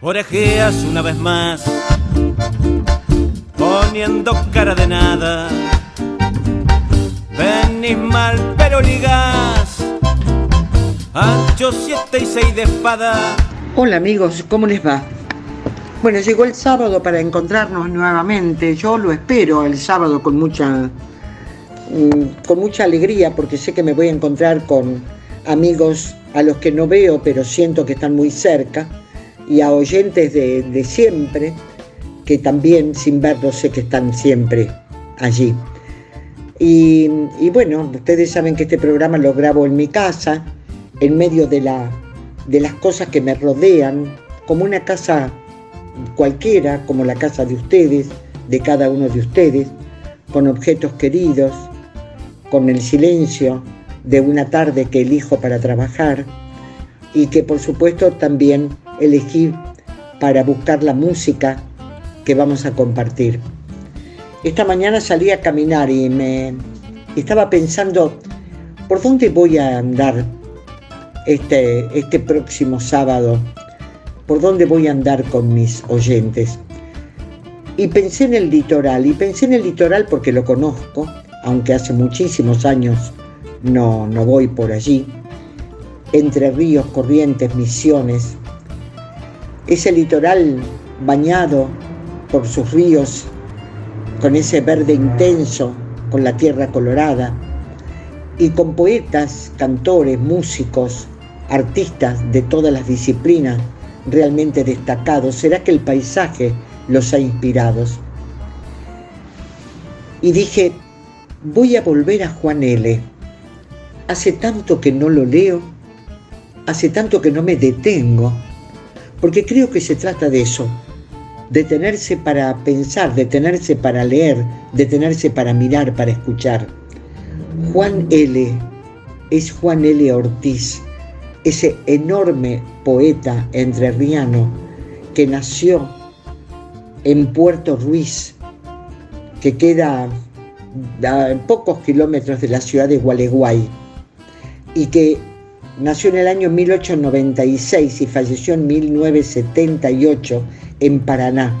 orejeas una vez más, poniendo cara de nada. Venís mal, pero ligás, ancho siete y seis de espada. Hola amigos, ¿cómo les va? Bueno, llegó el sábado para encontrarnos nuevamente. Yo lo espero el sábado con mucha, mm, con mucha alegría porque sé que me voy a encontrar con amigos a los que no veo pero siento que están muy cerca y a oyentes de, siempre que también sin verlos sé que están siempre allí. Y, y, bueno, ustedes saben que este programa lo grabo en mi casa, en medio de, la, de las cosas que me rodean, como una casa cualquiera, como la casa de ustedes, de cada uno de ustedes, con objetos queridos, con el silencio de una tarde que elijo para trabajar y que por supuesto también elegí para buscar la música que vamos a compartir. Esta mañana salí a caminar y me estaba pensando por dónde voy a andar este, este próximo sábado, por dónde voy a andar con mis oyentes. Y pensé en el litoral, y pensé en el litoral porque lo conozco, aunque hace muchísimos años no, no voy por allí. Entre ríos, corrientes, misiones, ese litoral bañado por sus ríos, con ese verde intenso, con la tierra colorada, y con poetas, cantores, músicos, artistas de todas las disciplinas realmente destacados. ¿Será que el paisaje los ha inspirado? Y dije, voy a volver a Juan L. Hace tanto que no lo leo, hace tanto que no me detengo porque creo que se trata de eso, detenerse para pensar, detenerse para leer, detenerse para mirar, para escuchar. Juan L. es Juan L. Ortiz, ese enorme poeta entrerriano que nació en Puerto Ruiz, que queda a pocos kilómetros de la ciudad de Gualeguay, y que Nació en el año 1896 y falleció en 1978 en Paraná.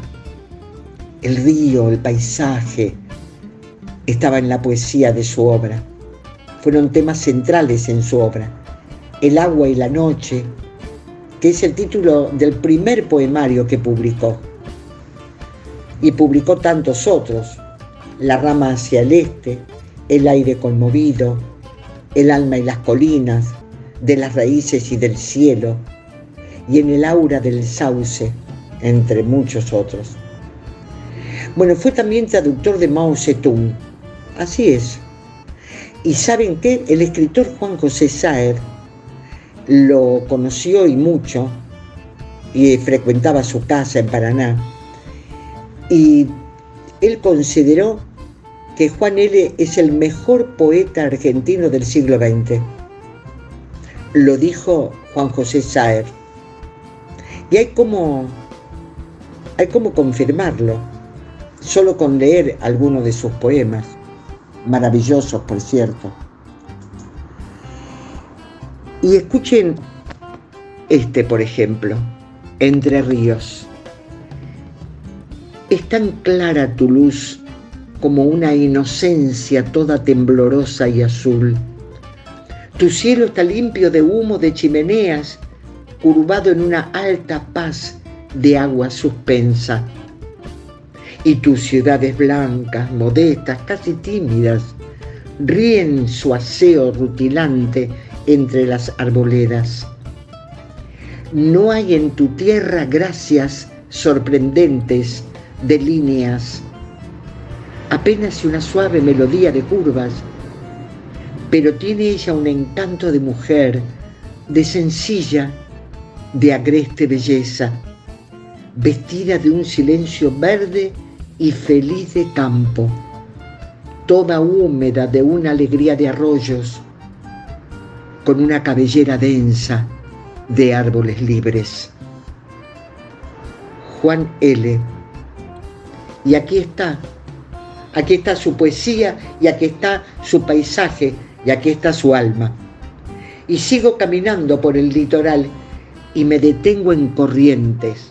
El río, el paisaje, estaba en la poesía de su obra. Fueron temas centrales en su obra. El agua y la noche, que es el título del primer poemario que publicó. Y publicó tantos otros. La rama hacia el este, El aire conmovido, El alma y las colinas, de las raíces y del cielo, y en el aura del sauce, entre muchos otros. Bueno, fue también traductor de Mao Zedong, así es. Y saben qué, el escritor Juan José Saer lo conoció y mucho, y frecuentaba su casa en Paraná, y él consideró que Juan L. es el mejor poeta argentino del siglo XX lo dijo Juan José Saer. Y hay como, hay como confirmarlo, solo con leer algunos de sus poemas, maravillosos por cierto. Y escuchen este, por ejemplo, Entre Ríos. Es tan clara tu luz como una inocencia toda temblorosa y azul tu cielo está limpio de humo de chimeneas, curvado en una alta paz de agua suspensa. Y tus ciudades blancas, modestas, casi tímidas, ríen su aseo rutilante entre las arboledas. No hay en tu tierra gracias sorprendentes de líneas, apenas una suave melodía de curvas pero tiene ella un encanto de mujer, de sencilla, de agreste belleza, vestida de un silencio verde y feliz de campo, toda húmeda de una alegría de arroyos, con una cabellera densa de árboles libres. Juan L. Y aquí está, aquí está su poesía y aquí está su paisaje y aquí está su alma. Y sigo caminando por el litoral y me detengo en Corrientes,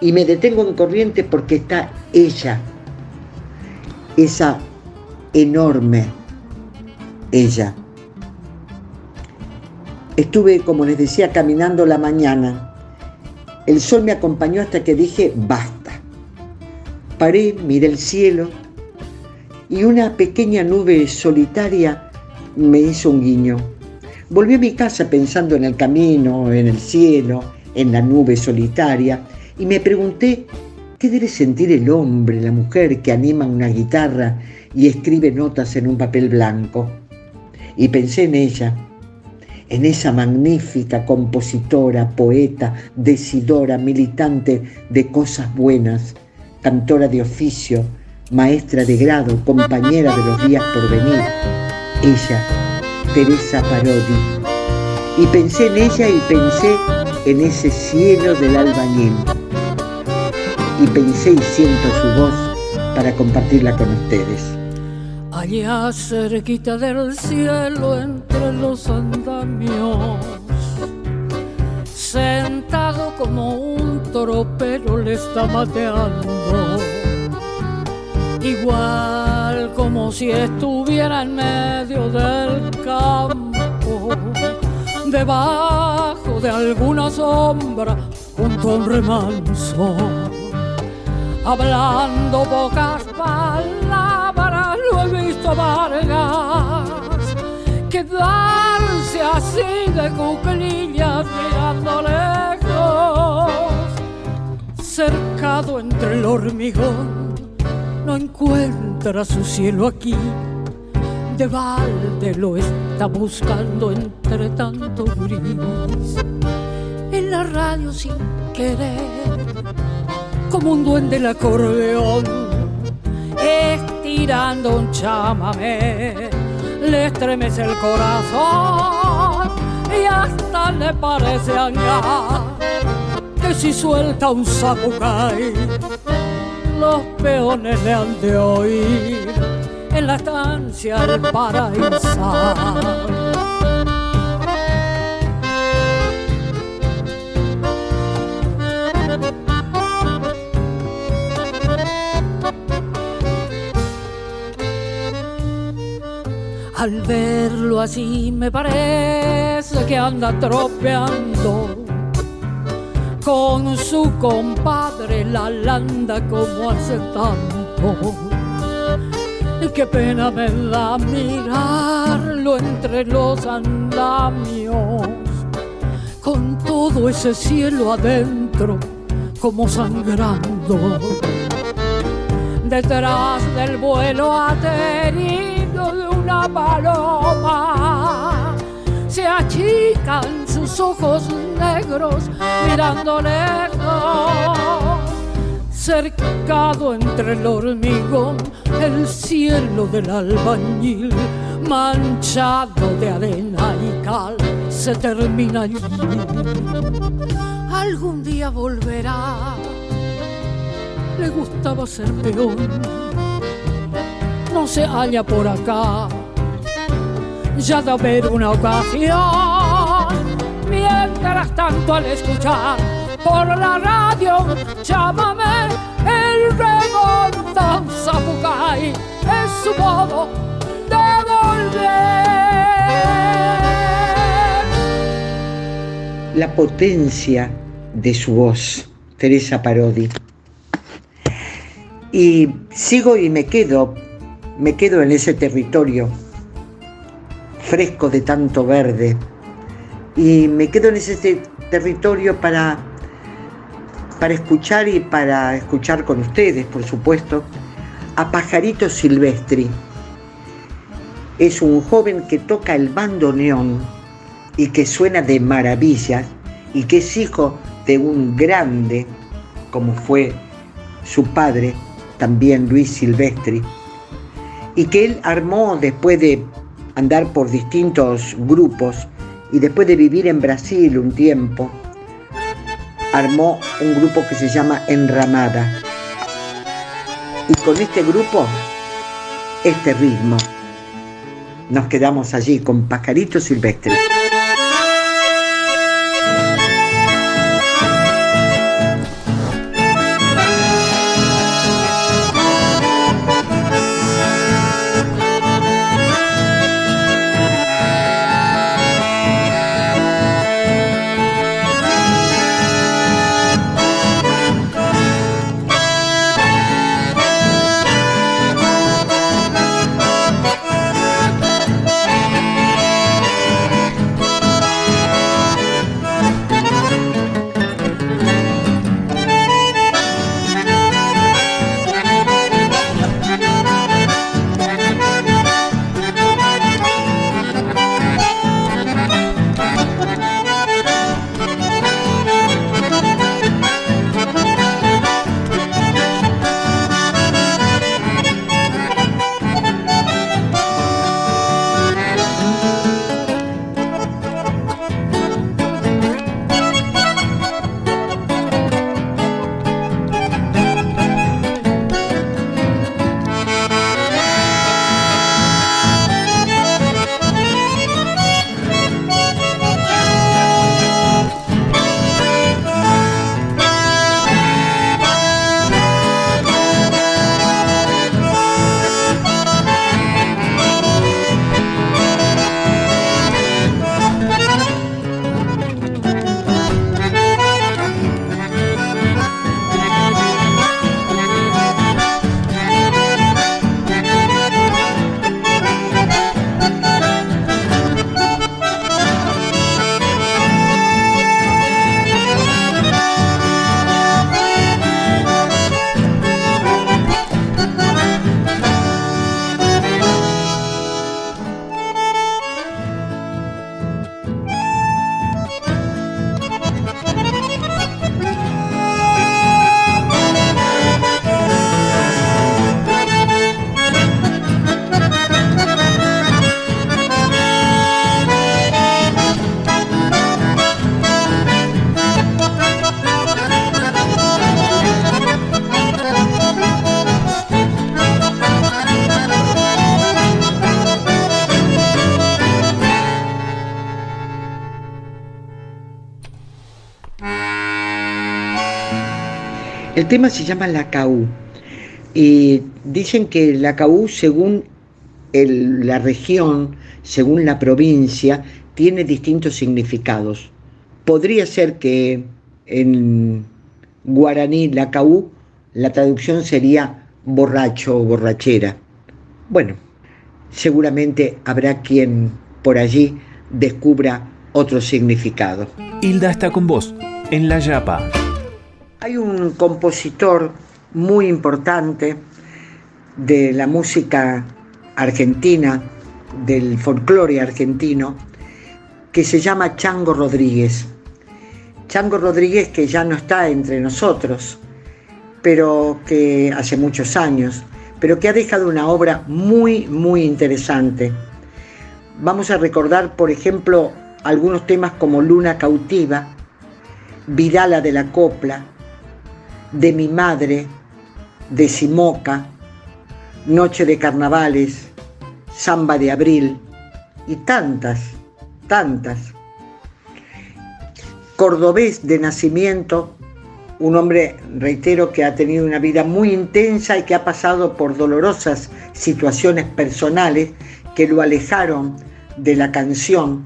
Y me detengo en corriente porque está ella, esa enorme ella. Estuve, como les decía, caminando la mañana. El sol me acompañó hasta que dije, basta. Paré, miré el cielo y una pequeña nube solitaria me hizo un guiño. Volví a mi casa pensando en el camino, en el cielo, en la nube solitaria y me pregunté qué debe sentir el hombre, la mujer que anima una guitarra y escribe notas en un papel blanco. Y pensé en ella, en esa magnífica compositora, poeta, decidora, militante de cosas buenas, cantora de oficio, maestra de grado, compañera de los días por venir. Ella, Teresa Parodi. Y pensé en ella y pensé en ese cielo del albañil. Y pensé y siento su voz para compartirla con ustedes. Allá cerquita del cielo entre los andamios, sentado como un tropero le está mateando, igual como si estuviera en medio del campo, debajo de alguna sombra junto a un remanso, hablando pocas palabras. Lo he visto Vargas quedarse así de cuclillas mirando lejos, cercado entre el hormigón, no encuentra su cielo aquí. De balde lo está buscando entre tanto gris. En la radio sin querer, como un duende el acordeón estirando un chamamé, le estremece el corazón y hasta le parece hangar que si suelta un sapucay, los peones le han de oír en la estancia del paraíso. Al verlo así me parece que anda tropeando con su compadre la landa como hace tanto. Y qué pena me da mirarlo entre los andamios, con todo ese cielo adentro como sangrando. Detrás del vuelo aterido de una paloma. Se achican ojos negros mirando lejos. Cercado entre el hormigón, el cielo del albañil, manchado de arena y cal, se termina allí. Algún día volverá, le gustaba ser peón no se halla por acá. Ya de haber una ocasión, mientras tanto al escuchar por la radio, llámame el remonta Zapucay, es su modo de volver. La potencia de su voz, Teresa Parodi. Y sigo y me quedo me quedo en ese territorio fresco de tanto verde y me quedo en ese territorio para, para escuchar y para escuchar con ustedes, por supuesto, a Pajarito Silvestri. Es un joven que toca el bandoneón y que suena de maravillas y que es hijo de un grande, como fue su padre, también Luis Silvestri y que él armó después de andar por distintos grupos y después de vivir en Brasil un tiempo, armó un grupo que se llama Enramada. Y con este grupo, este ritmo, nos quedamos allí con Pajarito Silvestre. Tema se llama La Caú. Y dicen que la Caú, según la región, según la provincia, tiene distintos significados. Podría ser que en guaraní, la Caú, la traducción sería borracho o borrachera. Bueno, seguramente habrá quien por allí descubra otro significado. Hilda está con vos, en La Yapa. Hay un compositor muy importante de la música argentina, del folclore argentino, que se llama Chango Rodríguez. Chango Rodríguez que ya no está entre nosotros, pero que hace muchos años, pero que ha dejado una obra muy, muy interesante. Vamos a recordar, por ejemplo, algunos temas como Luna Cautiva, Vidala de la Copla, De mi Madre, De Simoca, Noche de Carnavales, Samba de Abril y tantas, tantas. Cordobés de nacimiento, un hombre, reitero, que ha tenido una vida muy intensa y que ha pasado por dolorosas situaciones personales que lo alejaron de la canción,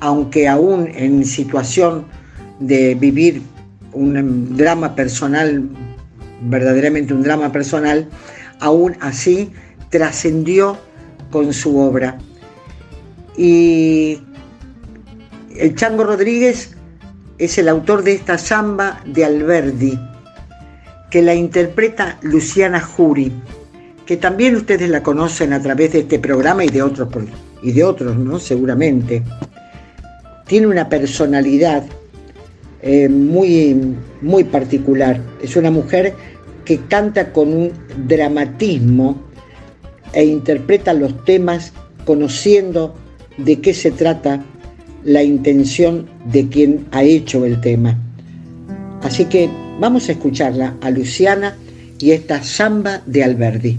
aunque aún en situación de vivir un drama personal, verdaderamente un drama personal, aún así trascendió con su obra. Y el Chango Rodríguez es el autor de esta samba de Alberdi, que la interpreta Luciana Jury, que también ustedes la conocen a través de este programa y de otros, y de otros ¿no? Seguramente. Tiene una personalidad eh, muy, muy particular. Es una mujer que canta con un dramatismo e interpreta los temas conociendo de qué se trata la intención de quien ha hecho el tema. Así que vamos a escucharla a Luciana y esta samba de Alberdi.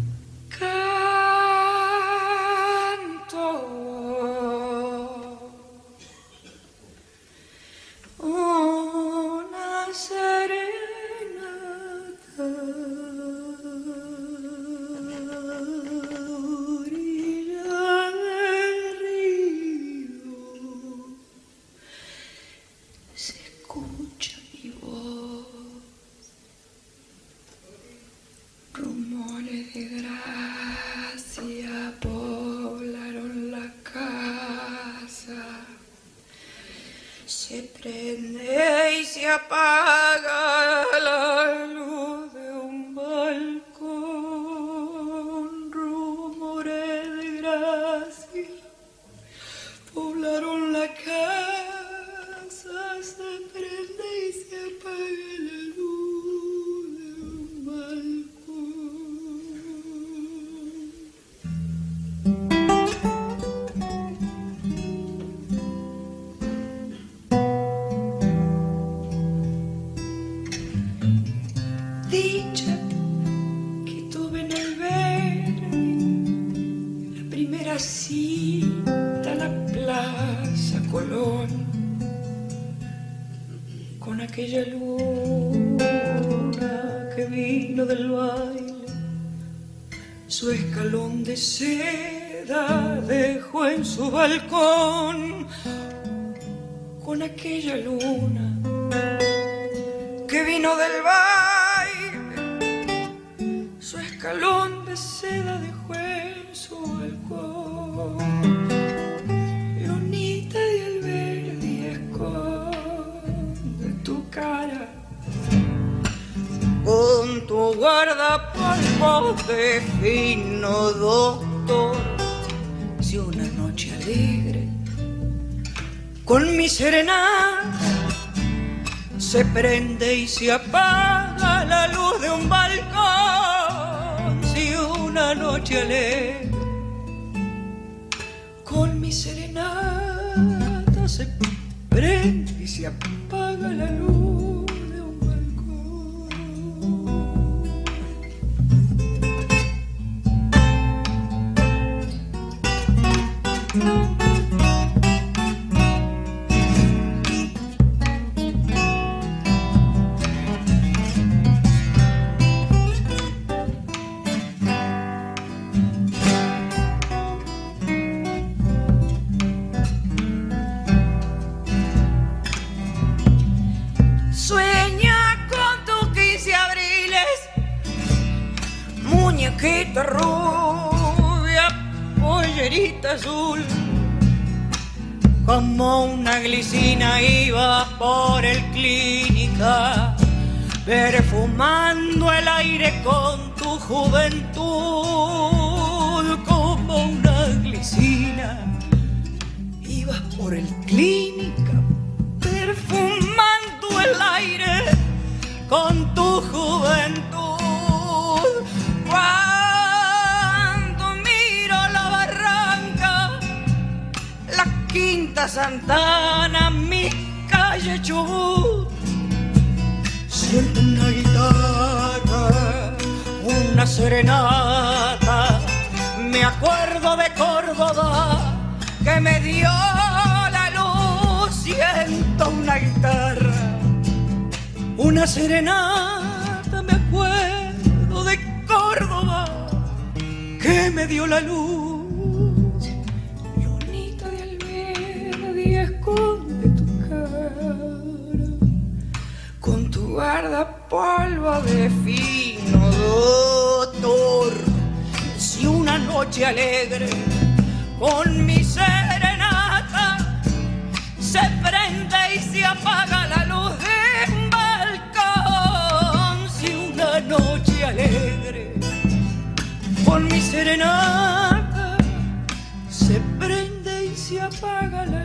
De seda dejó en su balcón con aquella luna que vino del baile, su escalón de seda dejó en su balcón. Lunita de Alberdi, esconde tu cara con tu guarda prende y se apaga la luz de un balcón. Si una noche alegre con mi serenata se prende y se apaga la luz juventud, como una glicina, ibas por el clínica, perfumando el aire con tu juventud. Cuando miro la barranca, la Quinta Santana, mi calle Chubut, siento una guitarra, una serenata, me acuerdo de Córdoba que me dio la luz, siento una guitarra, una serenata, me acuerdo de Córdoba que me dio la luz. Lunita de almendra, esconde tu cara. Con tu guardapolvo de fino noche alegre con mi serenata se prende y se apaga la luz de un balcón. Si una noche alegre con mi serenata se prende y se apaga la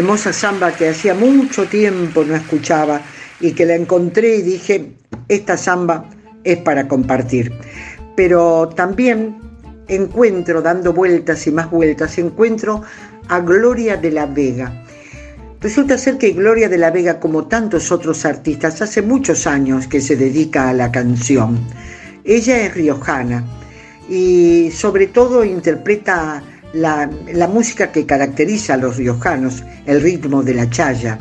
Hermosa samba que hacía mucho tiempo no escuchaba y que la encontré y dije, esta samba es para compartir. Pero también encuentro, dando vueltas y más vueltas, encuentro a Gloria de la Vega. Resulta ser que Gloria de la Vega, como tantos otros artistas, hace muchos años que se dedica a la canción. Ella es riojana y sobre todo interpreta la, música que caracteriza a los riojanos, el ritmo de la chaya.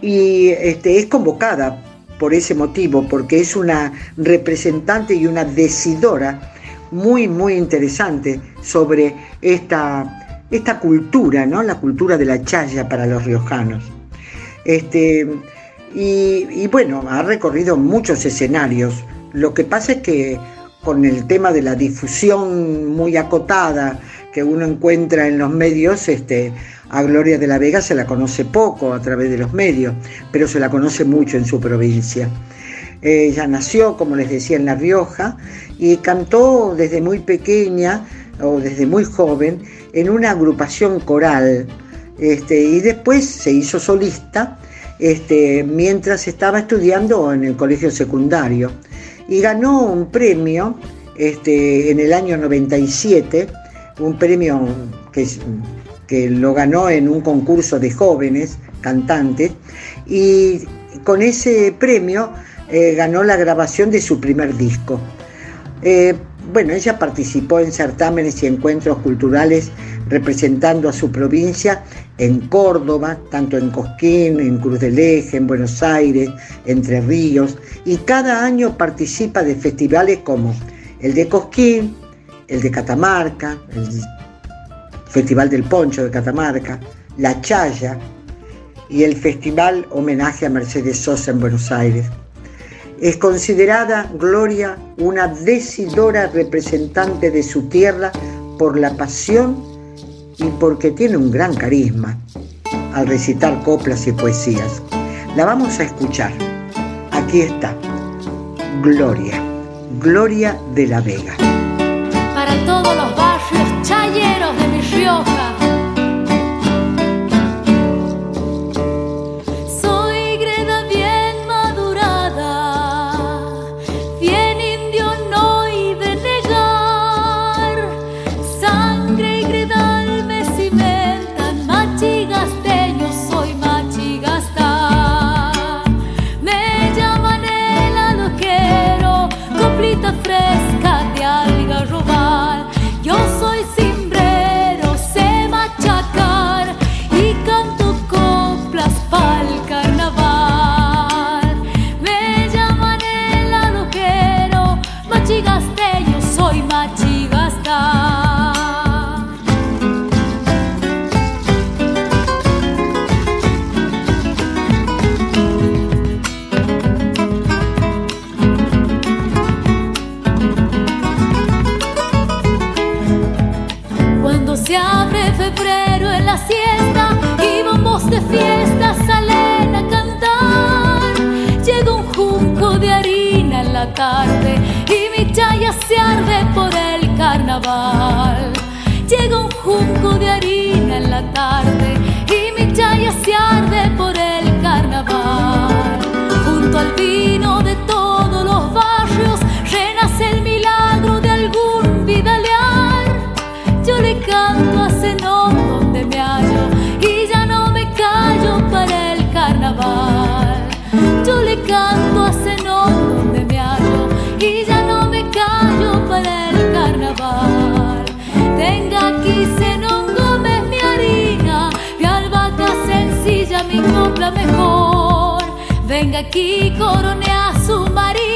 Y este, es convocada por ese motivo, porque es una representante y una decidora muy, muy interesante sobre esta, esta cultura, ¿no? la cultura de la chaya para los riojanos. Este, y, y bueno, ha recorrido muchos escenarios. Lo que pasa es que con el tema de la difusión muy acotada que uno encuentra en los medios, este, a Gloria de la Vega se la conoce poco a través de los medios, pero se la conoce mucho en su provincia. Ella nació, como les decía, en La Rioja y cantó desde muy pequeña o desde muy joven en una agrupación coral este, y después se hizo solista este, mientras estaba estudiando en el colegio secundario y ganó un premio este, en el año 97, un premio que, que lo ganó en un concurso de jóvenes cantantes y con ese premio eh, ganó la grabación de su primer disco. Eh, bueno, ella participó en certámenes y encuentros culturales representando a su provincia en Córdoba, tanto en Cosquín, en Cruz del Eje, en Buenos Aires, Entre Ríos, y cada año participa de festivales como el de Cosquín, el de Catamarca, el Festival del Poncho de Catamarca, La Chaya y el Festival Homenaje a Mercedes Sosa en Buenos Aires. Es considerada Gloria una decidora representante de su tierra por la pasión y porque tiene un gran carisma al recitar coplas y poesías. La vamos a escuchar. Aquí está, Gloria, Gloria de la Vega. Para todos los y mi chaya se arde por el carnaval. Venga aquí, corone a su María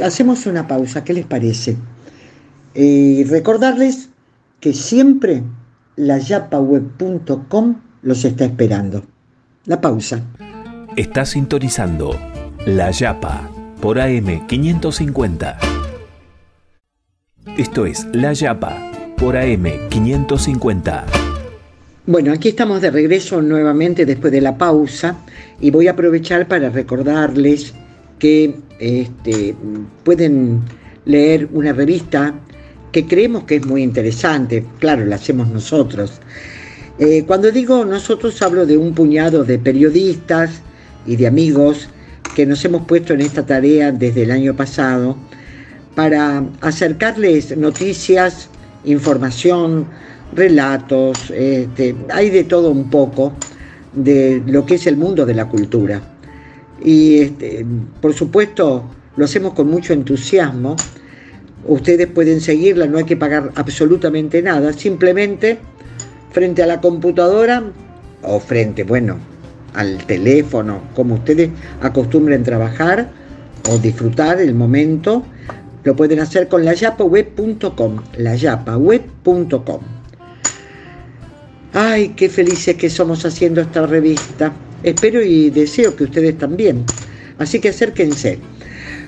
hacemos una pausa, ¿qué les parece? Y recordarles que siempre la yapaweb.com los está esperando. La pausa. Está sintonizando La Yapa por AM550. Esto es La Yapa por AM550. Bueno, aquí estamos de regreso nuevamente después de la pausa y voy a aprovechar para recordarles que este, pueden leer una revista que creemos que es muy interesante, claro, la hacemos nosotros. Eh, cuando digo nosotros hablo de un puñado de periodistas y de amigos que nos hemos puesto en esta tarea desde el año pasado para acercarles noticias, información, relatos, este, hay de todo un poco de lo que es el mundo de la cultura. Y este, por supuesto lo hacemos con mucho entusiasmo. Ustedes pueden seguirla, no hay que pagar absolutamente nada, simplemente frente a la computadora o frente, bueno, al teléfono, como ustedes acostumbren trabajar o disfrutar el momento, lo pueden hacer con layapaweb.com, layapaweb.com. Ay, qué felices que somos haciendo esta revista. Espero y deseo que ustedes también. Así que acérquense.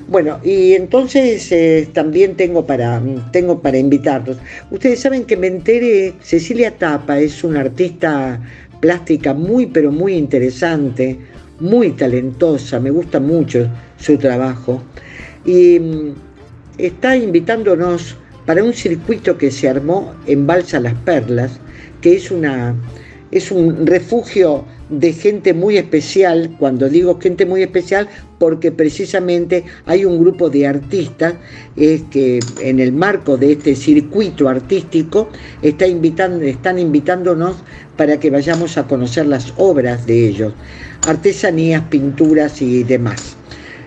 Bueno, y entonces eh, también tengo para, tengo para invitarlos. Ustedes saben que me enteré, Cecilia Tapa es una artista plástica muy, pero muy interesante, muy talentosa, me gusta mucho su trabajo. Y mm, está invitándonos para un circuito que se armó en Balsa Las Perlas, que es una, es un refugio de gente muy especial, cuando digo gente muy especial, porque precisamente hay un grupo de artistas que en el marco de este circuito artístico está invitando, están invitándonos para que vayamos a conocer las obras de ellos, artesanías, pinturas y demás.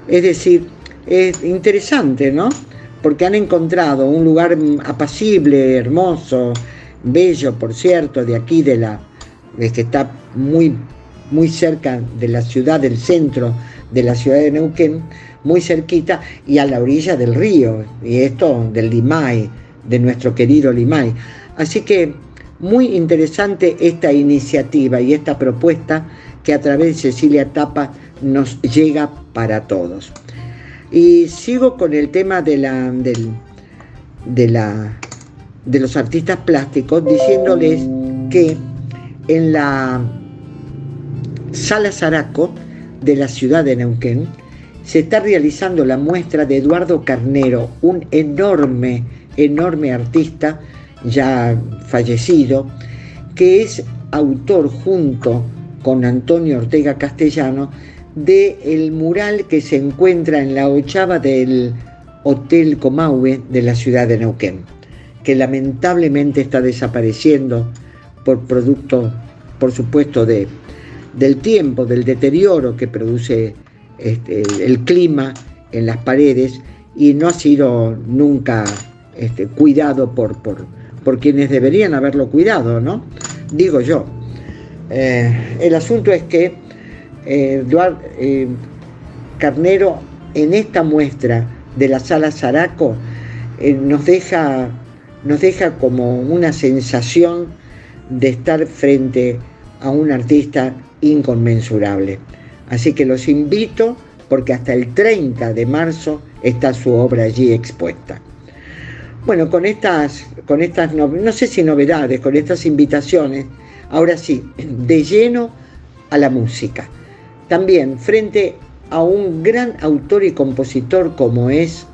Es decir, es interesante, ¿no? Porque han encontrado un lugar apacible, hermoso, bello, por cierto, de aquí de la que está muy muy cerca de la ciudad, del centro de la ciudad de Neuquén, muy cerquita y a la orilla del río, y esto del Limay, de nuestro querido Limay. Así que muy interesante esta iniciativa y esta propuesta que a través de Cecilia Tapa nos llega para todos. Y sigo con el tema de, la, de, la, de los artistas plásticos diciéndoles que en la Sala Zaraco de la ciudad de Neuquén, se está realizando la muestra de Eduardo Carnero, un enorme, enorme artista ya fallecido, que es autor junto con Antonio Ortega Castellano de el mural que se encuentra en la ochava del Hotel Comahue de la ciudad de Neuquén, que lamentablemente está desapareciendo por producto, por supuesto, de del tiempo, del deterioro que produce este, el clima en las paredes y no ha sido nunca este, cuidado por, por, quienes deberían haberlo cuidado, ¿no? Digo yo. Eh, el asunto es que eh, Eduardo eh, Carnero en esta muestra de la sala Zaraco nos, deja, nos deja como una sensación de estar frente a un artista inconmensurable. Así que los invito porque hasta el 30 de marzo está su obra allí expuesta. Bueno, con estas, con estas no, sé si novedades, con estas invitaciones, ahora sí, de lleno a la música. También frente a un gran autor y compositor como es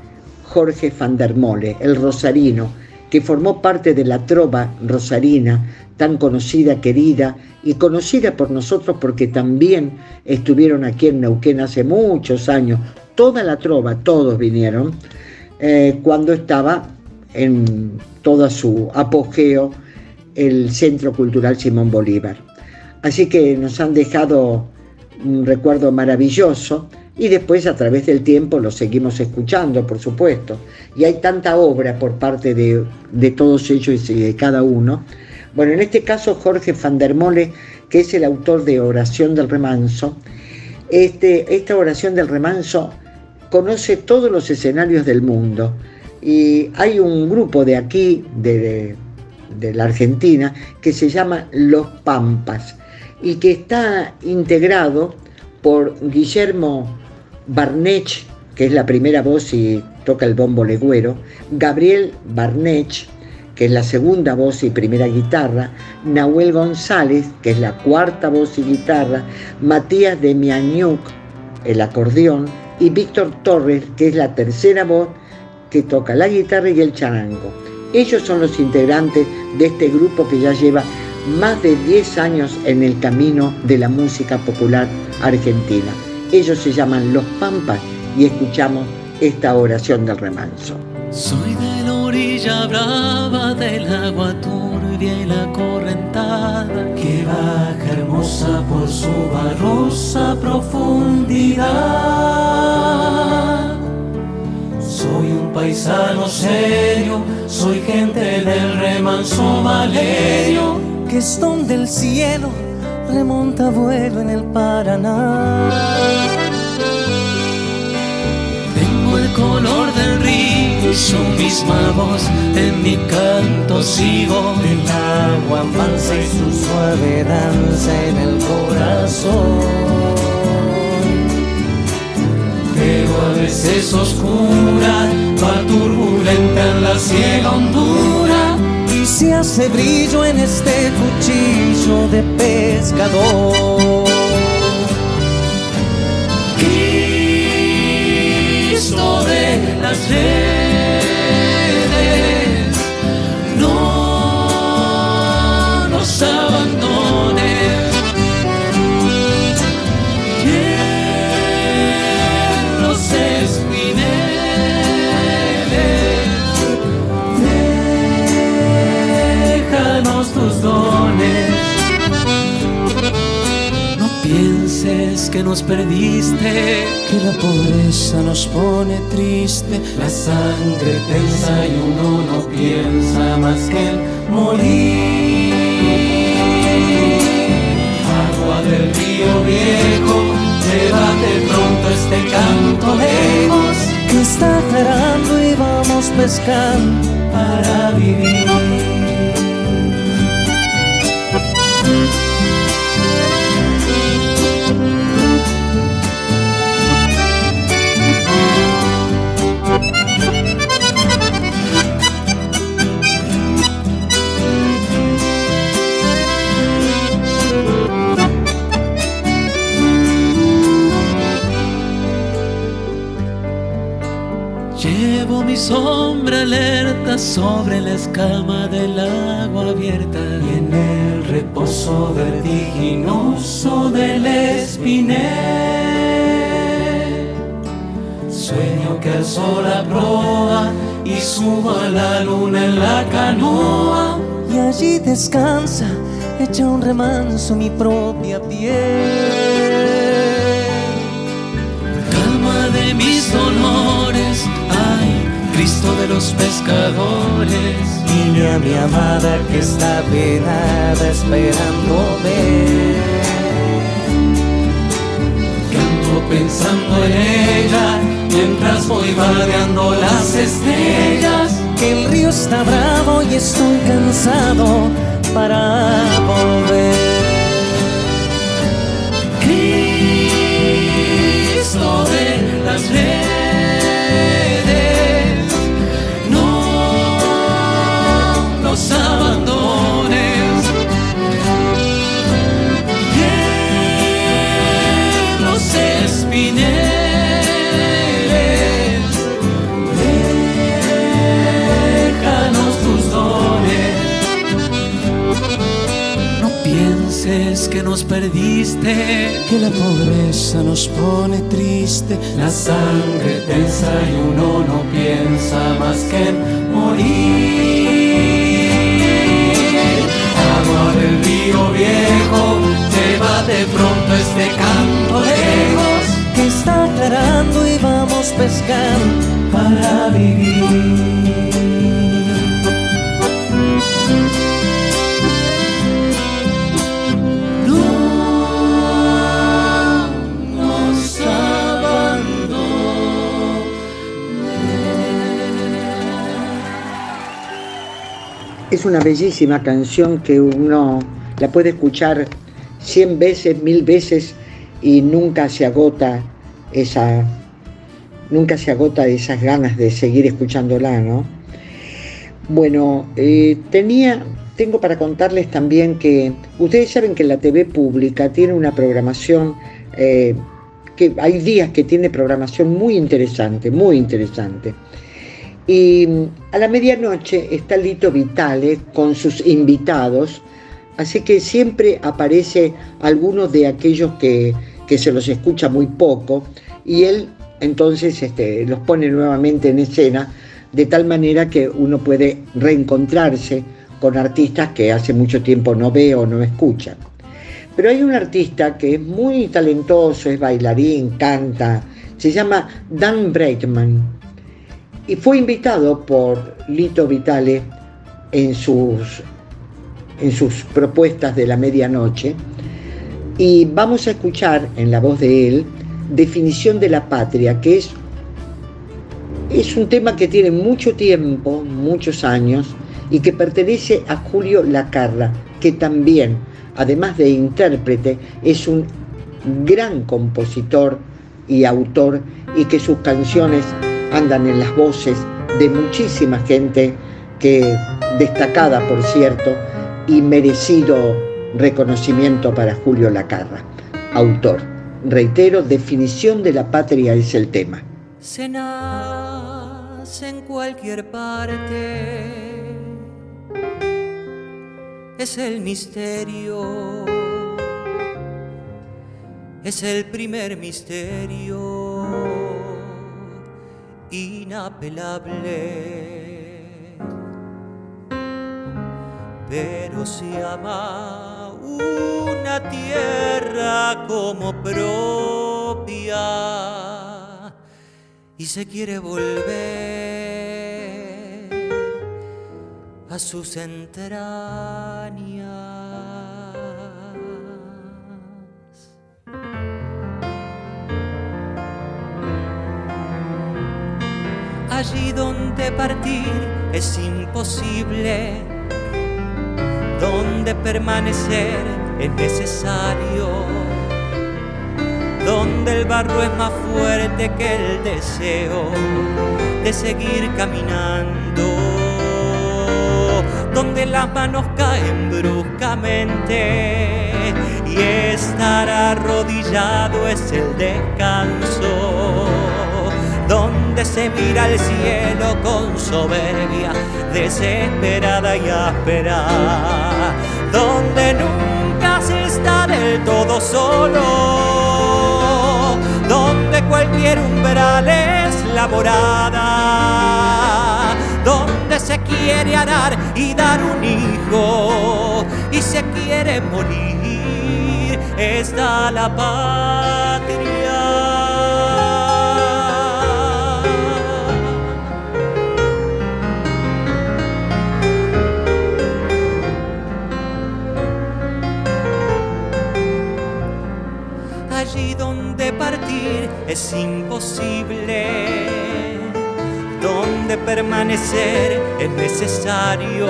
Jorge van der Mole, el rosarino, que formó parte de la trova rosarina tan conocida, querida y conocida por nosotros porque también estuvieron aquí en Neuquén hace muchos años, toda la trova, todos vinieron, eh, cuando estaba en todo su apogeo el Centro Cultural Simón Bolívar. Así que nos han dejado un recuerdo maravilloso y después a través del tiempo lo seguimos escuchando, por supuesto. Y hay tanta obra por parte de, de todos ellos y de cada uno. Bueno, en este caso Jorge van der Mole, que es el autor de Oración del Remanso, este, esta oración del remanso conoce todos los escenarios del mundo. Y hay un grupo de aquí, de, la Argentina, que se llama Los Pampas y que está integrado por Guillermo Barnech, que es la primera voz y toca el bombo legüero, Gabriel Barnech, que es la segunda voz y primera guitarra, Nahuel González, que es la cuarta voz y guitarra, Matías de Miañuc, el acordeón, y Víctor Torres, que es la tercera voz que toca la guitarra y el charango. Ellos son los integrantes de este grupo que ya lleva más de 10 años en el camino de la música popular argentina. Ellos se llaman Los Pampas y escuchamos esta oración del remanso. Soy de la orilla brava del agua turbia y la correntada que baja hermosa por su barrosa profundidad. Soy un paisano serio, soy gente del remanso valerio, que es donde el cielo remonta vuelo en el Paraná. Tengo el color del río su misma voz en mi canto sigo. El agua mansa y su suave danza en el corazón. Pero a veces oscura va turbulenta en la ciega hondura. y se hace brillo en este cuchillo de pescador. Cristo de las nos perdiste, que la pobreza nos pone triste, la sangre tensa y uno no piensa más que en morir. Agua del río viejo, llévate pronto este canto lejos, que está aclarando y vamos pescando para vivir. Sobre la escama del agua abierta y en el reposo vertiginoso del espiné. Sueño que el sol proa y subo a la luna en la canoa y allí descansa, echa un remanso mi propia piel. Calma de mis dolores Cristo de los pescadores. Niña mi amada que está penada esperándome. Canto pensando en ella mientras voy vadeando las estrellas. Que el río está bravo y estoy cansado para volver. Cristo de las redes. que nos perdiste, que la pobreza nos pone triste, la sangre tensa y uno no piensa más que en morir. Río viejo, llévate pronto este canto lejos, que está aclarando y vamos pescando para vivir. Es una bellísima canción que uno la puede escuchar cien veces, mil veces y nunca se agota esa, nunca se agota esas ganas de seguir escuchándola, ¿no? Bueno, eh, tenía, tengo para contarles también que ustedes saben que la TV pública tiene una programación, eh, que hay días que tiene programación muy interesante, muy interesante. Y a la medianoche está Lito Vitale con sus invitados, así que siempre aparece alguno de aquellos que, se los escucha muy poco y él entonces este, los pone nuevamente en escena de tal manera que uno puede reencontrarse con artistas que hace mucho tiempo no ve o no escucha. Pero hay un artista que es muy talentoso, es bailarín, canta, se llama Dan Breitman y fue invitado por Lito Vitale en sus, en sus propuestas de la medianoche. Y vamos a escuchar en la voz de él Definición de la Patria, que es, es un tema que tiene mucho tiempo, muchos años, y que pertenece a Julio Lacarra, que también, además de intérprete, es un gran compositor y autor y que sus canciones andan en las voces de muchísima gente que, destacada por cierto, y merecido reconocimiento para Julio Lacarra, autor. Reitero, definición de la patria es el tema. Se nace en cualquier parte, es el misterio, es el primer misterio inapelable. pero se ama una tierra como propia y se quiere volver a sus entrañas. allí donde partir es imposible donde permanecer es necesario, donde el barro es más fuerte que el deseo de seguir caminando, donde las manos caen bruscamente y estar arrodillado es el descanso. Donde se mira el cielo con soberbia, desesperada y áspera, donde nunca se está del todo solo, donde cualquier umbral es la morada, donde se quiere arar y dar un hijo y se quiere morir, está la patria. Es imposible, donde permanecer es necesario,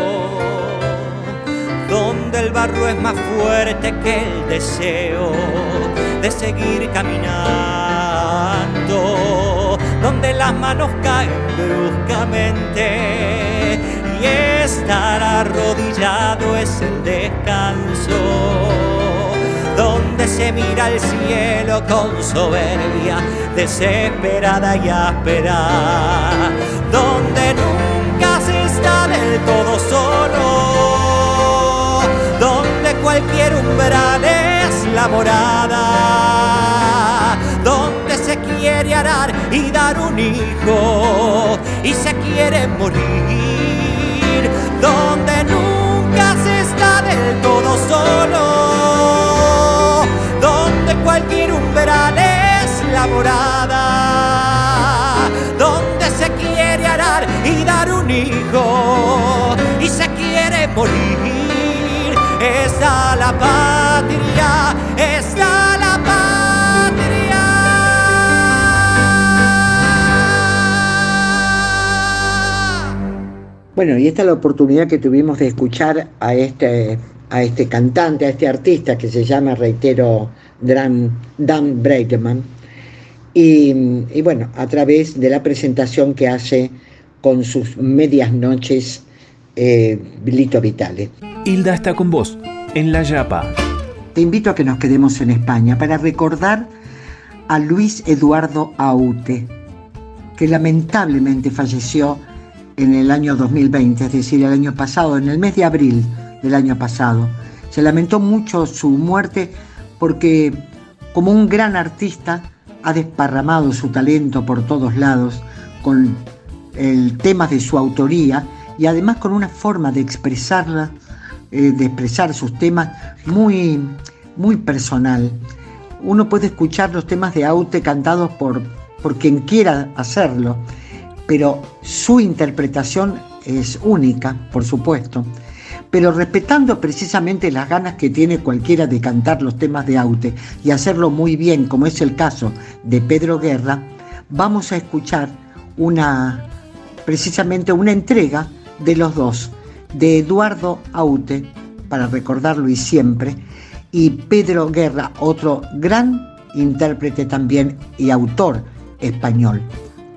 donde el barro es más fuerte que el deseo de seguir caminando, donde las manos caen bruscamente y estar arrodillado es el descanso donde se mira el cielo con soberbia, desesperada y áspera, donde nunca se está del todo solo, donde cualquier umbral es la morada, donde se quiere arar y dar un hijo y se quiere morir, donde nunca se está del todo solo cualquier umbral es la morada, donde se quiere arar y dar un hijo y se quiere morir. Está la patria, está la patria. Bueno, y esta es la oportunidad que tuvimos de escuchar a este, a este cantante, a este artista que se llama, reitero, Dan, Dan Y, bueno, a través de la presentación que hace con sus medias noches eh, Lito Vitale. Hilda está con vos, en La Yapa. Te invito a que nos quedemos en España para recordar a Luis Eduardo Aute, que lamentablemente falleció en el año 2020, es decir, el año pasado, en el mes de abril del año pasado. Se lamentó mucho su muerte porque como un gran artista ha desparramado su talento por todos lados con el tema de su autoría y además con una forma de expresarla, eh, de expresar sus temas muy, muy personal. Uno puede escuchar los temas de Aute cantados por, por quien quiera hacerlo, pero su interpretación es única, por supuesto pero respetando precisamente las ganas que tiene cualquiera de cantar los temas de Aute y hacerlo muy bien, como es el caso de Pedro Guerra, vamos a escuchar una precisamente una entrega de los dos, de Eduardo Aute, para recordarlo y siempre, y Pedro Guerra, otro gran intérprete también y autor español.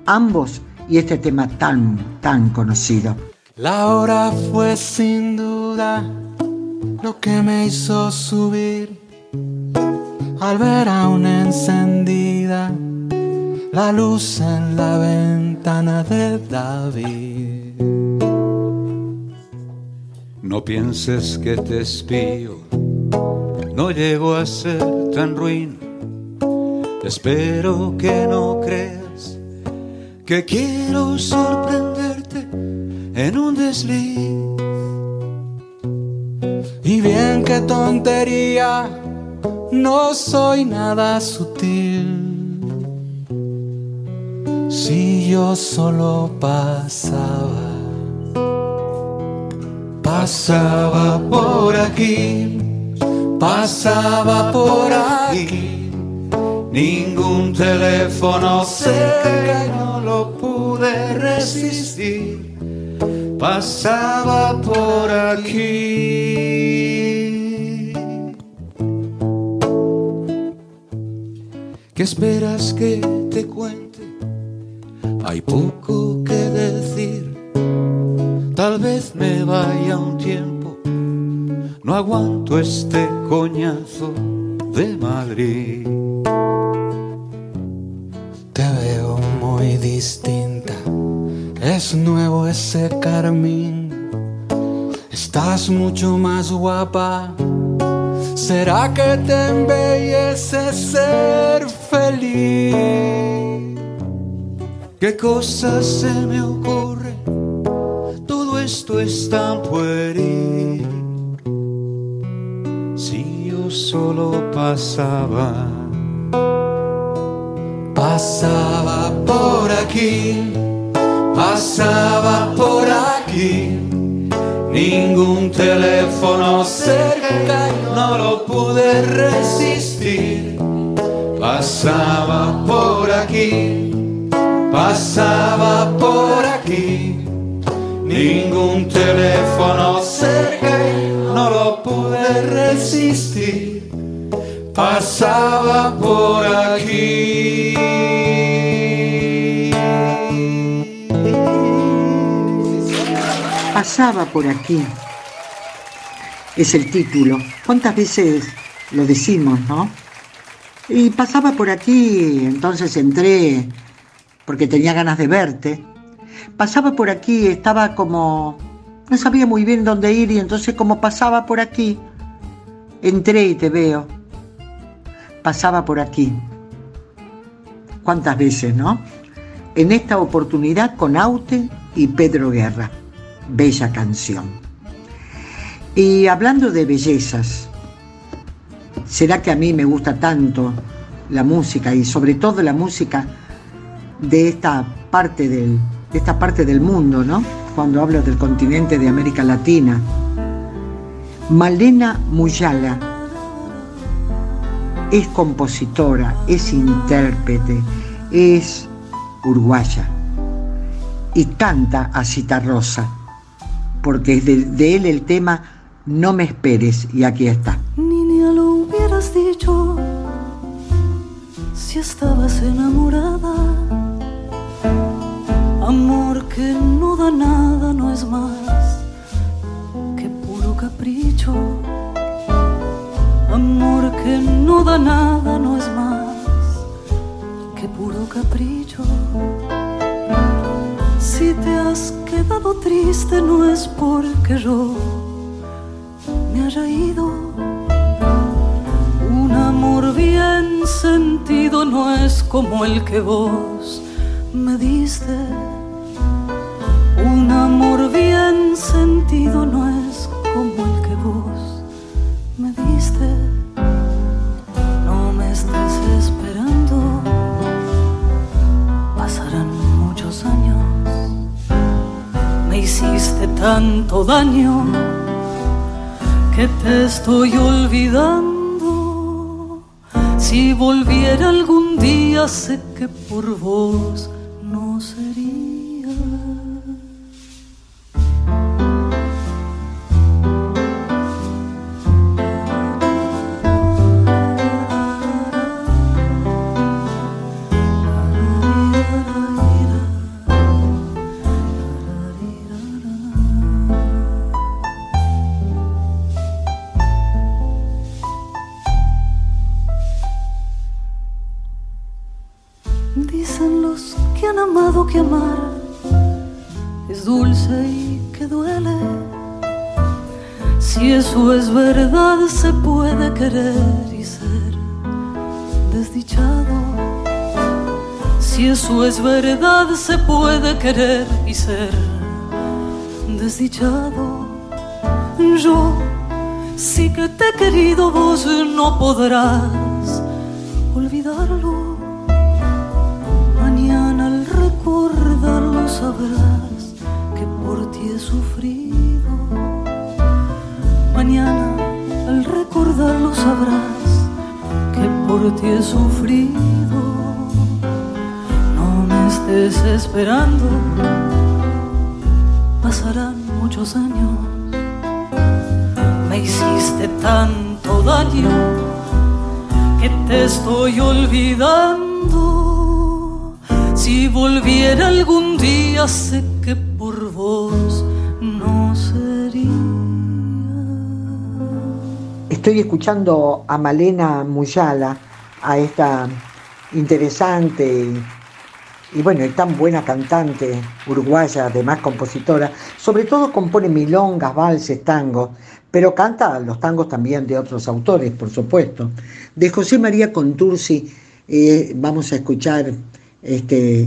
Ambos y este tema tan, tan conocido. La hora fue sin duda lo que me hizo subir al ver aún encendida la luz en la ventana de David. No pienses que te espío, no llego a ser tan ruin. Espero que no creas que quiero sorprenderte en un desliz. Y bien qué tontería, no soy nada sutil. si yo solo pasaba. Pasaba por aquí, pasaba por aquí. Ningún teléfono cerca no lo pude resistir. Pasaba por aquí. ¿Qué esperas que te cuente? Hay poco que decir. Tal vez me vaya un tiempo. No aguanto este coñazo de Madrid. Te veo muy distinta. Es nuevo ese carmín. Estás mucho más guapa. ¿Será que te embellece ser feliz? ¿Qué cosas se me ocurre? Todo esto es tan pueril. Si yo solo pasaba, pasaba por aquí, pasaba por aquí. Ningún teléfono cerca no lo pude resistir. Pasaba por aquí, pasaba por aquí. Ningún teléfono cerca no lo pude resistir. Pasaba por aquí. Pasaba por aquí. Es el título. ¿Cuántas veces lo decimos, no? Y pasaba por aquí, entonces entré porque tenía ganas de verte. Pasaba por aquí, estaba como... No sabía muy bien dónde ir y entonces como pasaba por aquí, entré y te veo. Pasaba por aquí. ¿Cuántas veces, no? En esta oportunidad con Aute y Pedro Guerra. Bella canción. Y hablando de bellezas, ¿será que a mí me gusta tanto la música y sobre todo la música de esta parte del, de esta parte del mundo, ¿no? Cuando hablo del continente de América Latina. Malena Muyala es compositora, es intérprete, es uruguaya y canta a Citarrosa, porque es de, él el tema No me esperes y aquí está. Niña, lo hubieras dicho si estabas enamorada. Amor que no da nada no es más que puro capricho. Amor que no da nada no es más que puro capricho. Si te has quedado triste no es porque yo me haya ido. Un amor bien sentido no es como el que vos me diste. Un amor bien sentido no es como el tanto daño que te estoy olvidando. Si volviera algún día, sé que por vos no sería. Se puede querer y ser desdichado. Si eso es verdad, se puede querer y ser desdichado. Yo sí que te he querido, vos no podrás olvidarlo. Mañana al sabrás que por ti he sufrido. Mañana recordarlo sabrás que por ti he sufrido. No me estés esperando, pasarán muchos años. Me hiciste tanto daño que te estoy olvidando. Si volviera algún día, sé que Estoy escuchando a Malena Muyala, a esta interesante y, bueno, tan buena cantante uruguaya, además compositora. Sobre todo compone milongas, valses, tangos, pero canta los tangos también de otros autores, por supuesto. De José María Contursi eh, vamos a escuchar, este,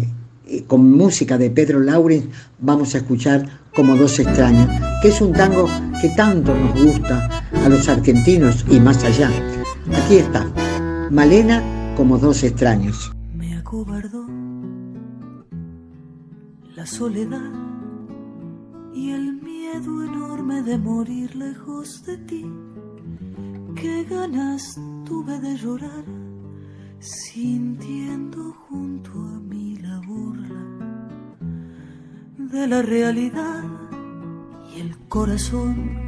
eh, con música de Pedro Laurens, vamos a escuchar Como dos extraños, que es un tango que tanto nos gusta a los argentinos y más allá. Aquí está, Malena como dos extraños. Me acobardó la soledad y el miedo enorme de morir lejos de ti. Qué ganas tuve de llorar sintiendo junto a mí la burla de la realidad y el corazón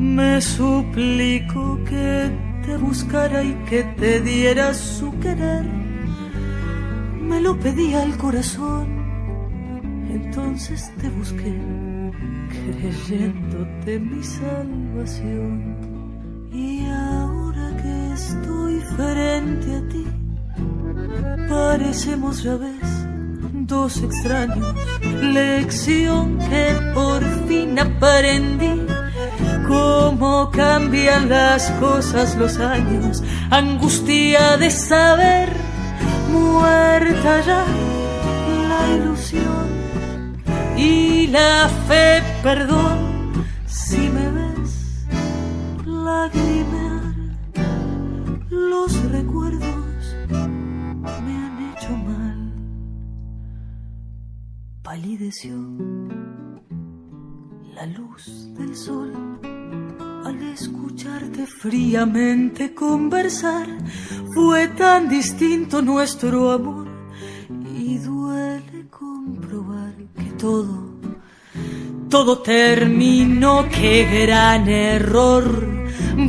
me suplico que te buscara y que te diera su querer. Me lo pedía el corazón, entonces te busqué, creyéndote mi salvación. Y ahora que estoy frente a ti, parecemos ya ves dos extraños, lección que por fin aprendí cómo cambian las cosas los años, angustia de saber, muerta ya la ilusión. Y la fe, perdón, si me ves lagrimear, los recuerdos me han hecho mal, palideció la luz del sol. Al escucharte fríamente conversar, fue tan distinto nuestro amor. Y duele comprobar que todo, todo terminó, qué gran error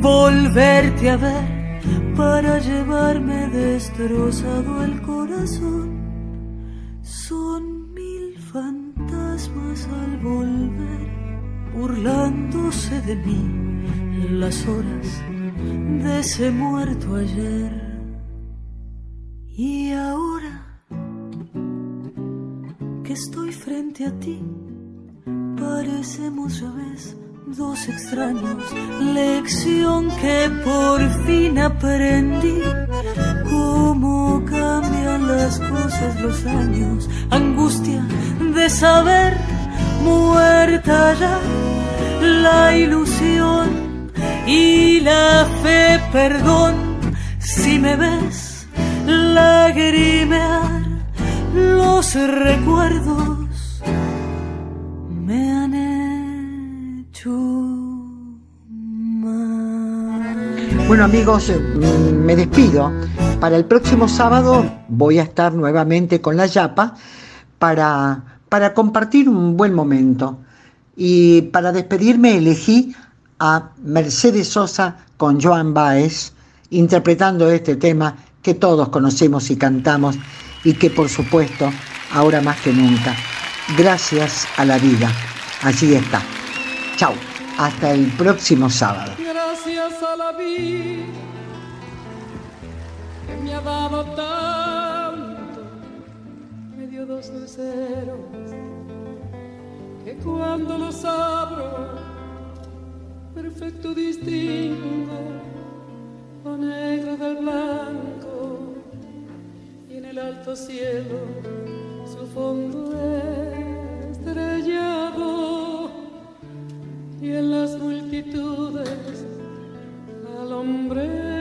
volverte a ver para llevarme destrozado el corazón. Son mil fantasmas al volver burlándose de mí las horas de ese muerto ayer. Y ahora que estoy frente a ti, parecemos ya ves dos extraños. Lección que por fin aprendí. Cómo cambian las cosas los años. Angustia de saber muerta ya la ilusión y la fe, perdón, si me ves lagrimear, los recuerdos me han hecho mal. Bueno amigos, eh, me despido. Para el próximo sábado voy a estar nuevamente con la Yapa para, para compartir un buen momento. Y para despedirme elegí a Mercedes Sosa con Joan Baez, interpretando este tema que todos conocemos y cantamos y que por supuesto, ahora más que nunca, gracias a la vida, allí está. Chao, hasta el próximo sábado. Gracias a la vida que me ha dado tanto, me dio dos deseos que cuando los abro perfecto distingo lo negro del blanco y en el alto cielo su fondo estrellado y en las multitudes al hombre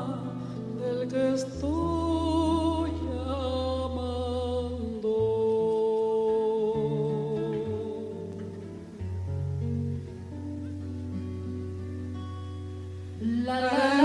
estoy la,